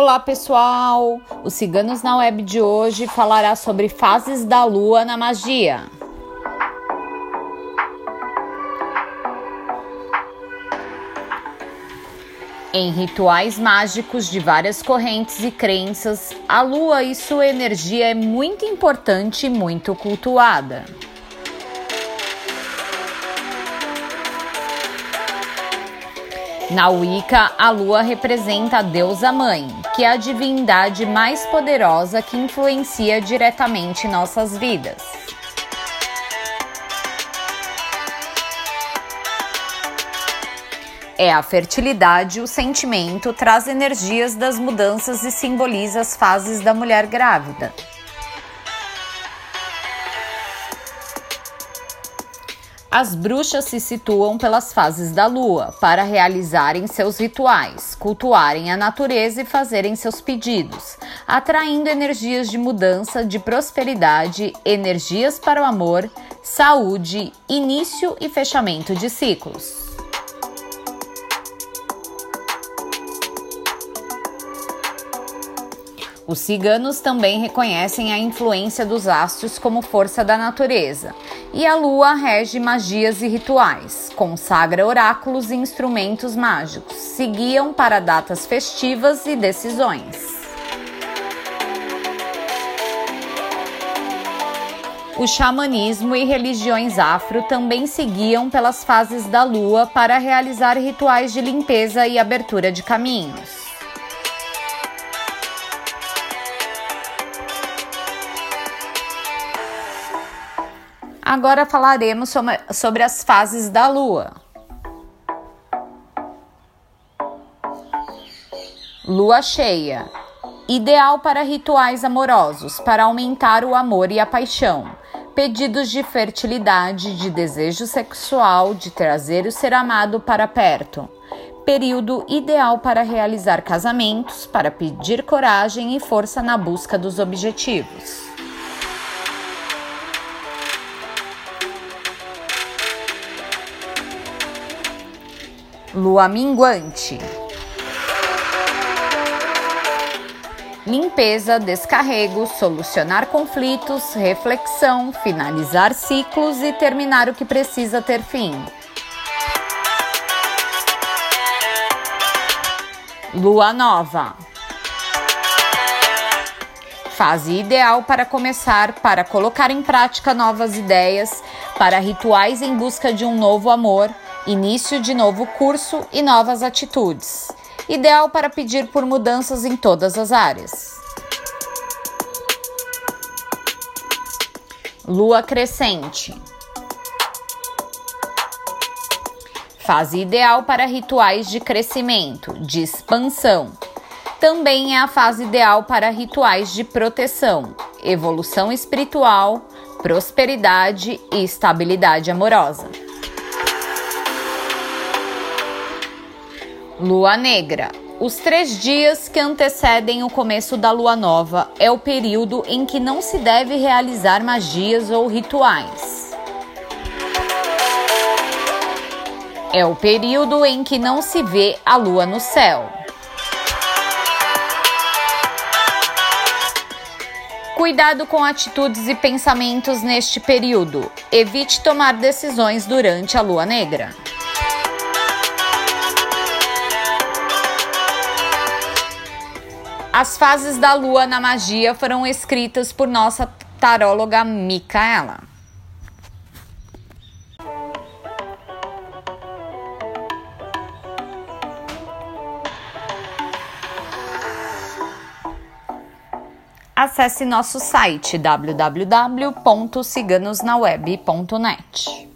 Olá pessoal! O Ciganos na Web de hoje falará sobre fases da lua na magia. Em rituais mágicos de várias correntes e crenças, a lua e sua energia é muito importante e muito cultuada. Na Wicca, a lua representa a deusa mãe, que é a divindade mais poderosa que influencia diretamente nossas vidas. É a fertilidade, o sentimento, traz energias das mudanças e simboliza as fases da mulher grávida. As bruxas se situam pelas fases da lua para realizarem seus rituais, cultuarem a natureza e fazerem seus pedidos, atraindo energias de mudança, de prosperidade, energias para o amor, saúde, início e fechamento de ciclos. Os ciganos também reconhecem a influência dos astros como força da natureza, e a lua rege magias e rituais, consagra oráculos e instrumentos mágicos, se guiam para datas festivas e decisões. O xamanismo e religiões afro também se guiam pelas fases da lua para realizar rituais de limpeza e abertura de caminhos. Agora falaremos sobre as fases da Lua. Lua cheia. Ideal para rituais amorosos, para aumentar o amor e a paixão. Pedidos de fertilidade, de desejo sexual, de trazer o ser amado para perto. Período ideal para realizar casamentos, para pedir coragem e força na busca dos objetivos. Lua minguante. Limpeza, descarrego, solucionar conflitos, reflexão, finalizar ciclos e terminar o que precisa ter fim. Lua nova. Fase ideal para começar, para colocar em prática novas ideias, para rituais em busca de um novo amor início de novo curso e novas atitudes. Ideal para pedir por mudanças em todas as áreas. Lua crescente. Fase ideal para rituais de crescimento, de expansão. Também é a fase ideal para rituais de proteção, evolução espiritual, prosperidade e estabilidade amorosa. Lua Negra. Os três dias que antecedem o começo da lua nova é o período em que não se deve realizar magias ou rituais. É o período em que não se vê a lua no céu. Cuidado com atitudes e pensamentos neste período. Evite tomar decisões durante a lua negra. As fases da lua na magia foram escritas por nossa taróloga Micaela. Acesse nosso site www.ciganosnaweb.net.